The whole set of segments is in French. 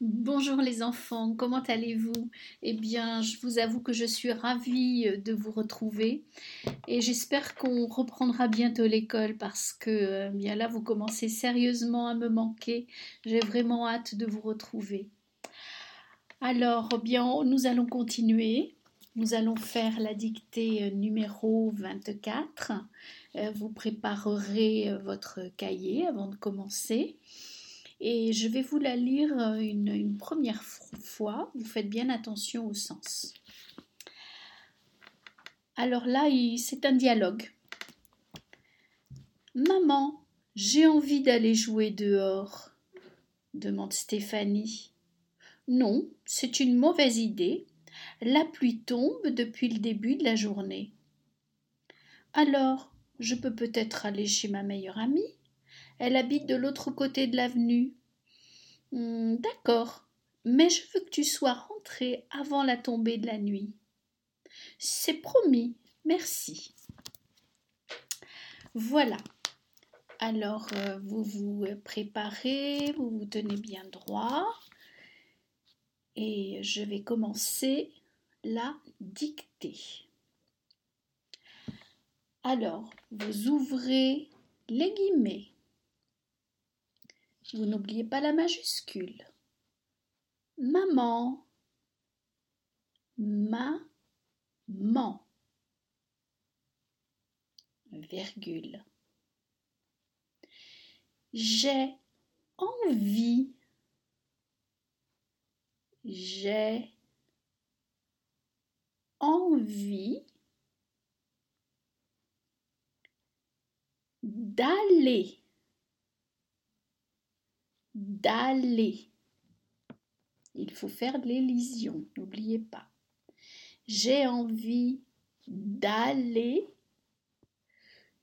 Bonjour les enfants, comment allez-vous? Eh bien, je vous avoue que je suis ravie de vous retrouver et j'espère qu'on reprendra bientôt l'école parce que euh, bien là, vous commencez sérieusement à me manquer. J'ai vraiment hâte de vous retrouver. Alors, bien, nous allons continuer. Nous allons faire la dictée numéro 24. Euh, vous préparerez votre cahier avant de commencer et je vais vous la lire euh, une, première fois. Vous faites bien attention au sens. Alors là, c'est un dialogue. Maman, j'ai envie d'aller jouer dehors, demande Stéphanie. Non, c'est une mauvaise idée. La pluie tombe depuis le début de la journée. Alors, je peux peut-être aller chez ma meilleure amie elle habite de l'autre côté de l'avenue. Hmm, d'accord, mais je veux que tu sois rentré avant la tombée de la nuit. C'est promis, merci. Voilà. Alors, euh, vous vous préparez, vous vous tenez bien droit. Et je vais commencer la dictée. Alors, vous ouvrez les guillemets. Vous n'oubliez pas la majuscule. Maman. Maman. Virgule. J'ai envie. J'ai envie d'aller d'aller. Il faut faire l'élision, n'oubliez pas. J'ai envie d'aller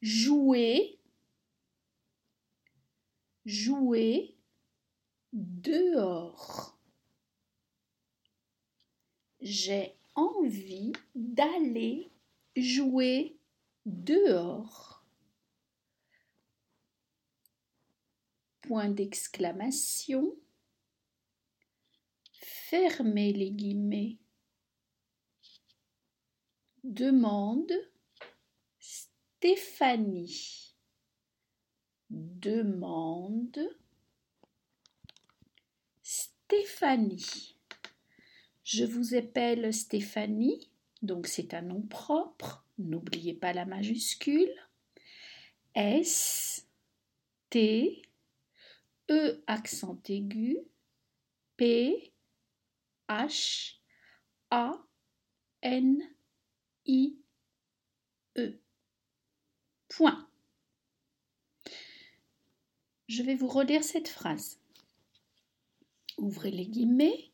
jouer, jouer dehors. J'ai envie d'aller jouer dehors. Point d'exclamation, fermez les guillemets. Demande Stéphanie. Demande Stéphanie. Je vous appelle Stéphanie, donc c'est un nom propre. N'oubliez pas la majuscule. S T E accent aigu, P, H, A, N, I, E. Point. Je vais vous relire cette phrase. Ouvrez les guillemets.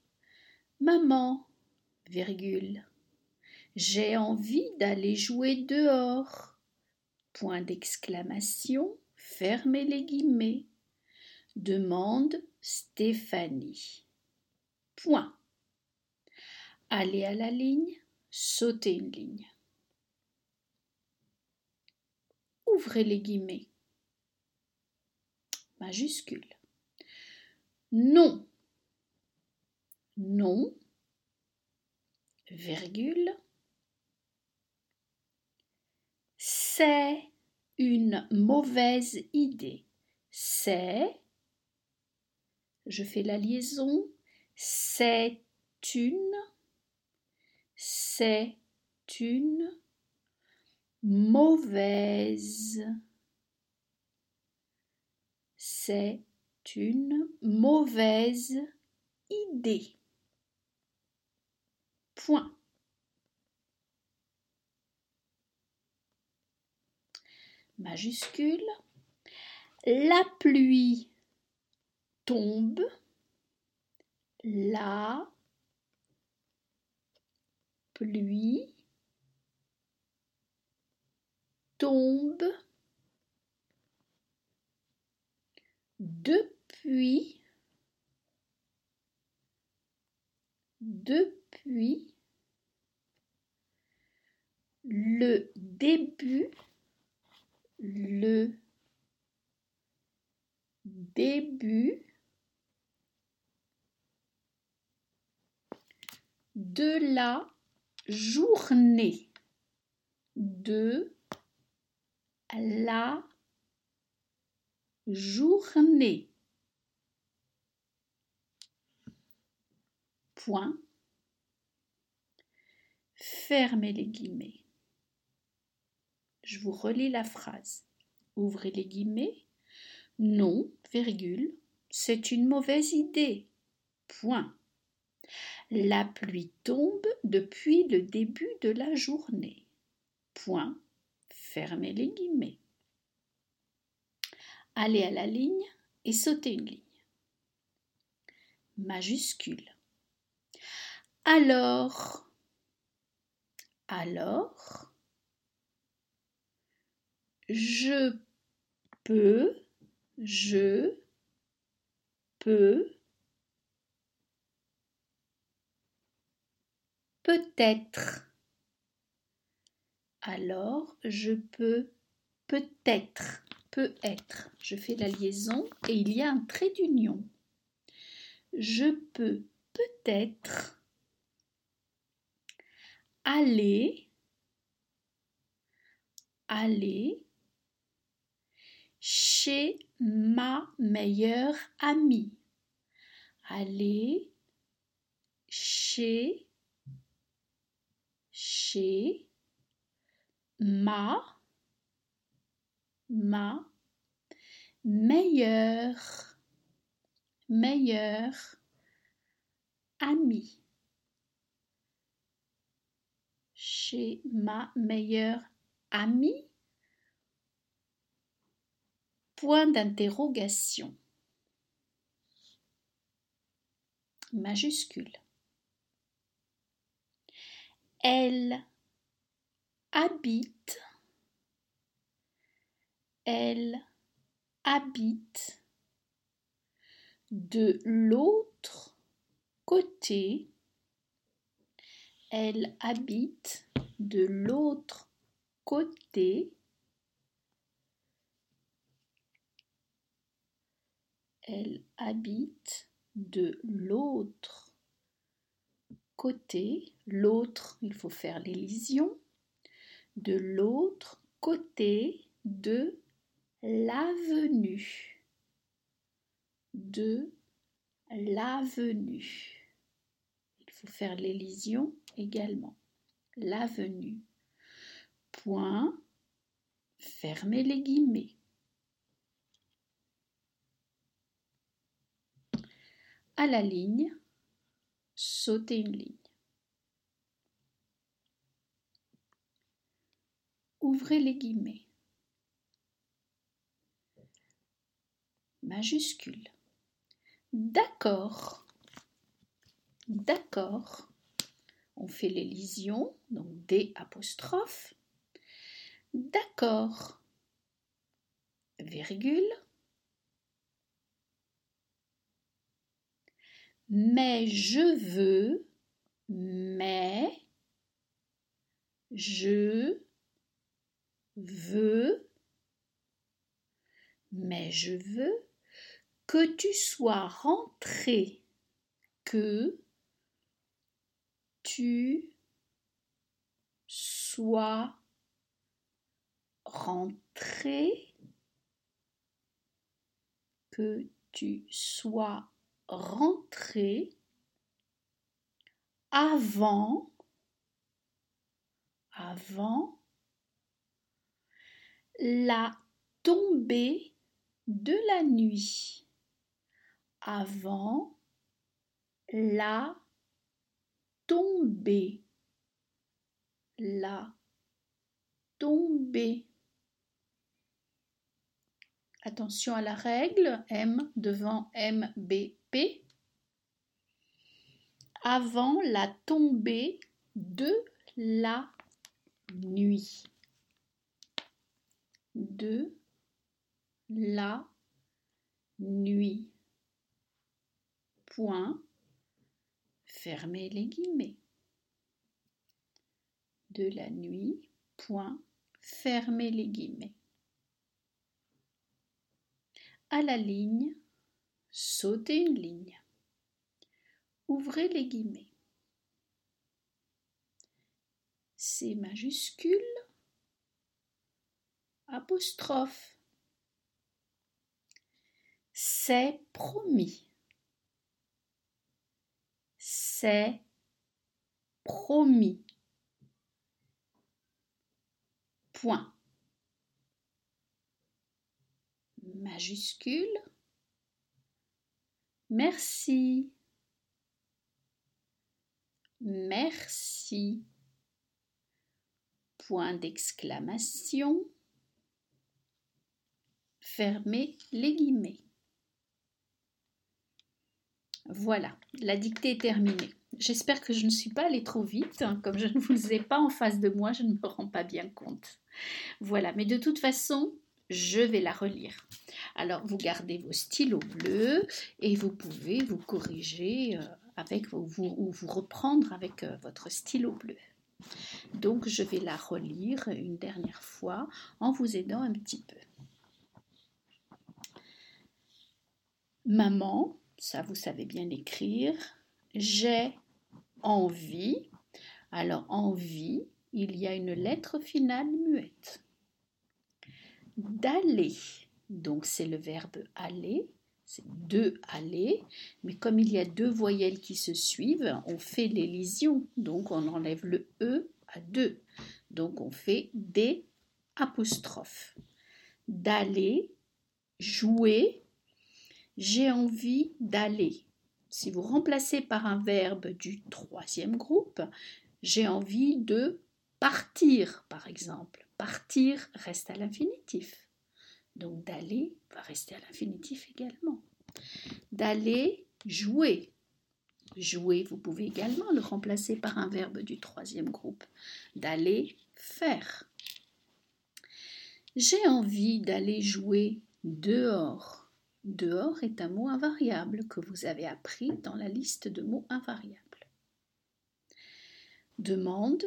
Maman, virgule. J'ai envie d'aller jouer dehors. Point d'exclamation. Fermez les guillemets demande Stéphanie. Point. Allez à la ligne, sautez une ligne. Ouvrez les guillemets. Majuscule. Non. Non. Virgule. C'est une mauvaise idée. C'est je fais la liaison, c'est une, c'est une mauvaise, c'est une mauvaise idée. Point. Majuscule. La pluie tombe, la pluie tombe depuis depuis le début le début de la journée, de la journée. Point. Fermez les guillemets. Je vous relis la phrase. Ouvrez les guillemets. Non, virgule, c'est une mauvaise idée. Point. La pluie tombe depuis le début de la journée. Point. Fermez les guillemets. Allez à la ligne et sautez une ligne. Majuscule. Alors, alors, je peux, je peux, peut-être. Alors, je peux peut-être, peut être. Je fais la liaison et il y a un trait d'union. Je peux peut-être aller, aller chez ma meilleure amie. Aller chez, ma, ma meilleure, meilleure amie. Chez ma meilleure amie Point d'interrogation. Majuscule. Elle habite. Elle habite de l'autre côté. Elle habite de l'autre côté elle habite de l'autre côté, l'autre, il faut faire l'élision, de l'autre côté de l'avenue, de l'avenue. Il faut faire l'élision également. L'avenue. Point. Fermez les guillemets. à la ligne, sautez une ligne. Ouvrez les guillemets. Majuscule. D'accord. D'accord. On fait l'élision, donc D apostrophe. D'accord. Virgule. Mais je veux, mais je veux, mais je veux que tu sois rentré, que tu sois rentré, que tu sois rentrer avant, avant la tombée de la nuit, avant la tombée, la tombée. Attention à la règle, M devant Avant la tombée de la nuit. De la nuit. Point. Fermez les guillemets. De la nuit. Point. Fermez les guillemets à la ligne, sautez une ligne. Ouvrez les guillemets. C majuscule, apostrophe. C'est promis. C'est promis. Point. Majuscule. Merci. Merci. Point d'exclamation. Fermez les guillemets. Voilà, la dictée est terminée. J'espère que je ne suis pas allée trop vite. Hein. Comme je ne vous ai pas en face de moi, je ne me rends pas bien compte. Voilà, mais de toute façon, je vais la relire. Alors, vous gardez vos stylos bleus et vous pouvez vous corriger euh, avec vous, ou vous reprendre avec euh, votre stylo bleu. Donc, je vais la relire une dernière fois en vous aidant un petit peu. Maman, ça vous savez bien l'écrire, j'ai envie. Alors, envie, il y a une lettre finale muette. D'aller, donc c'est le verbe aller, c'est deux aller, mais comme il y a deux voyelles qui se suivent, on fait l'élision, donc on enlève le E à deux. Donc on fait des apostrophes. D'aller, jouer, j'ai envie d'aller. Si vous remplacez par un verbe du troisième groupe, j'ai envie de partir, par exemple. Partir reste à l'infinitif. Donc d'aller va rester à l'infinitif également. D'aller jouer. Jouer, vous pouvez également le remplacer par un verbe du troisième groupe. D'aller faire. J'ai envie d'aller jouer dehors. Dehors est un mot invariable que vous avez appris dans la liste de mots invariables. Demande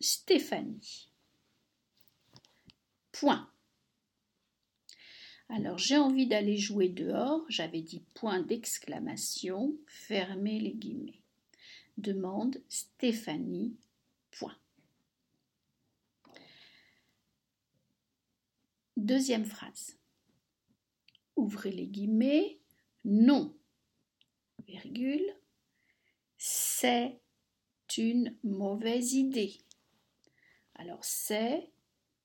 Stéphanie. Point. Alors j'ai envie d'aller jouer dehors, j'avais dit point d'exclamation, fermez les guillemets. Demande Stéphanie. Point. Deuxième phrase ouvrez les guillemets, non, virgule, c'est une mauvaise idée. Alors c'est,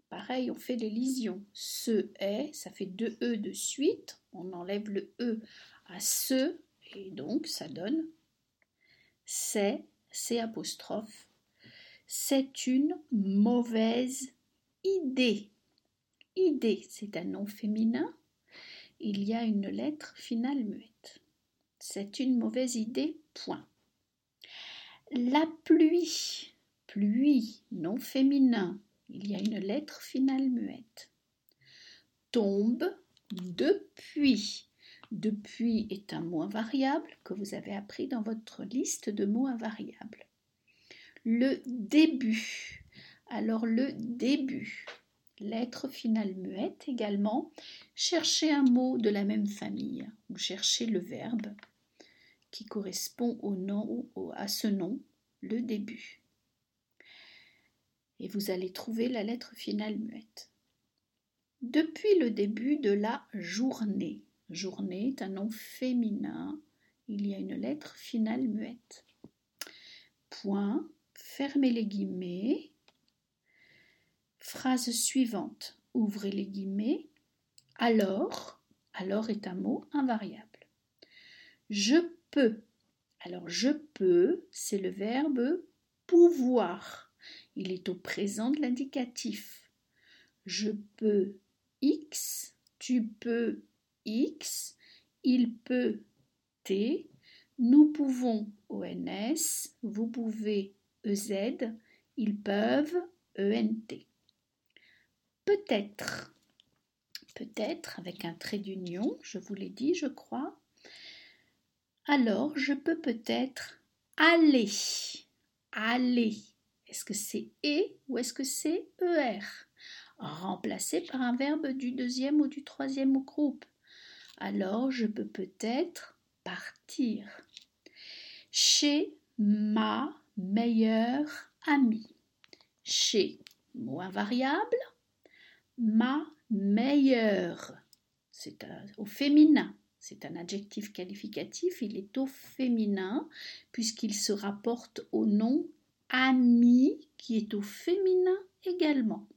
pareil, on fait l'élision. Ce est, ça fait deux E de suite, on enlève le E à ce, et donc ça donne c'est, c'est apostrophe. C'est une mauvaise idée. Idée, c'est un nom féminin il y a une lettre finale muette. C'est une mauvaise idée, point. La pluie, pluie, non féminin, il y a une lettre finale muette. Tombe depuis. Depuis est un mot invariable que vous avez appris dans votre liste de mots invariables. Le début. Alors le début lettre finale muette également, cherchez un mot de la même famille cherchez le verbe qui correspond au nom ou à ce nom, le début. Et vous allez trouver la lettre finale muette. Depuis le début de la journée, journée est un nom féminin, il y a une lettre finale muette. Point, fermez les guillemets, Phrase suivante. Ouvrez les guillemets. Alors, alors est un mot invariable. Je peux. Alors je peux, c'est le verbe pouvoir. Il est au présent de l'indicatif. Je peux X, tu peux X, il peut T, nous pouvons ONS, vous pouvez EZ, ils peuvent ENT. Peut-être, peut-être avec un trait d'union, je vous l'ai dit, je crois. Alors, je peux peut-être aller. Aller. Est-ce que c'est et ou est-ce que c'est er Remplacé par un verbe du deuxième ou du troisième groupe. Alors, je peux peut-être partir. Chez ma meilleure amie chez, mot invariable, ma meilleure, c'est au féminin. C'est un adjectif qualificatif, il est au féminin puisqu'il se rapporte au nom ami qui est au féminin également.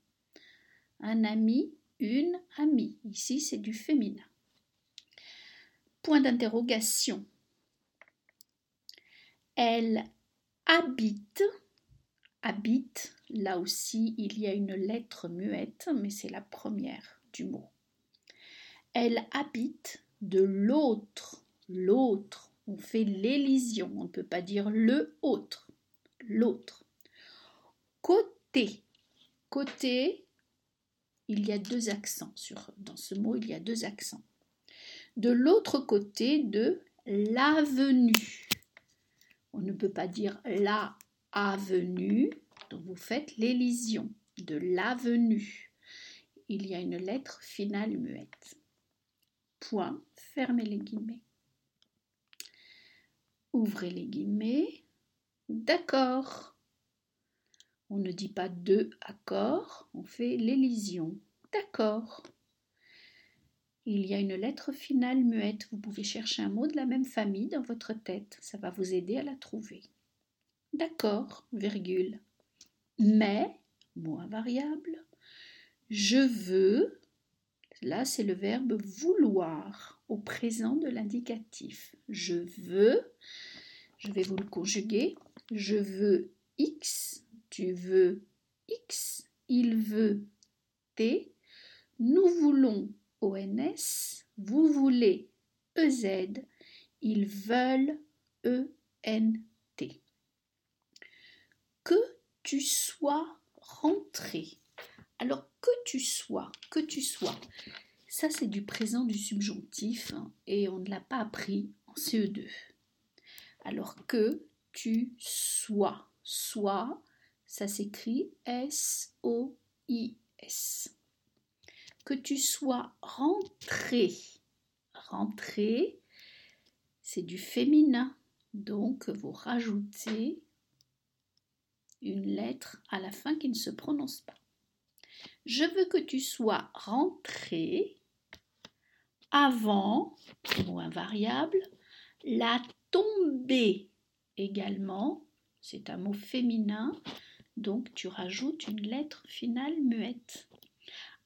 Un ami, une amie. Ici, c'est du féminin. Point d'interrogation. Elle habite. Habite, là aussi, il y a une lettre muette, mais c'est la première du mot. Elle habite de l'autre. L'autre. On fait l'élision. On ne peut pas dire le autre. L'autre. Côté. Côté, il y a deux accents. Sur, dans ce mot, il y a deux accents. De l'autre côté de l'avenue. On ne peut pas dire la avenue, donc vous faites l'élision de l'avenue. Il y a une lettre finale muette. Point, fermez les guillemets. Ouvrez les guillemets. D'accord. On ne dit pas de accord, on fait l'élision. D'accord. Il y a une lettre finale muette. Vous pouvez chercher un mot de la même famille dans votre tête. Ça va vous aider à la trouver. D'accord, virgule. Mais, mot invariable. Je veux, là c'est le verbe vouloir au présent de l'indicatif. Je veux, je vais vous le conjuguer. Je veux X, tu veux X, il veut T, nous voulons ONS, vous voulez EZ, ils veulent ENT. Que tu sois rentré. Alors que tu sois, que tu sois, ça c'est du présent du subjonctif hein, et on ne l'a pas appris en CE2. Alors que tu sois, sois, ça s'écrit S-O-I-S que tu sois rentré. Rentré, c'est du féminin. Donc, vous rajoutez une lettre à la fin qui ne se prononce pas. Je veux que tu sois rentré avant, mot invariable, la tombée également, c'est un mot féminin, donc tu rajoutes une lettre finale muette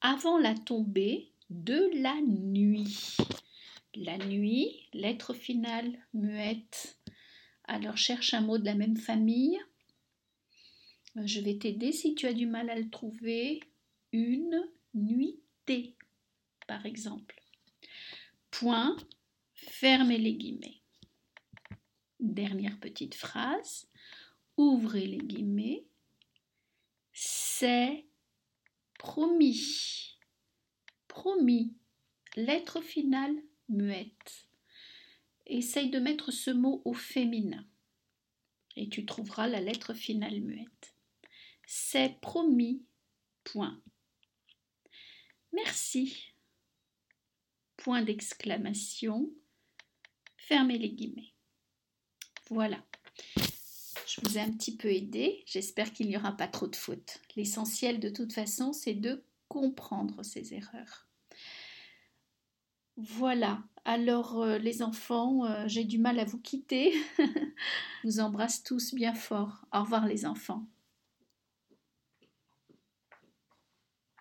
avant la tombée de la nuit. La nuit, lettre finale muette. Alors cherche un mot de la même famille. Je vais t'aider si tu as du mal à le trouver. Une nuitée, par exemple. Point, fermez les guillemets. Dernière petite phrase. Ouvrez les guillemets. C'est promis, promis, lettre finale muette. Essaye de mettre ce mot au féminin et tu trouveras la lettre finale muette. C'est promis, point. Merci. Point d'exclamation. Fermez les guillemets. Voilà. Je vous ai un petit peu aidé. J'espère qu'il n'y aura pas trop de fautes. L'essentiel de toute façon, c'est de comprendre ces erreurs. Voilà. Alors euh, les enfants, euh, j'ai du mal à vous quitter. je vous embrasse tous bien fort. Au revoir les enfants.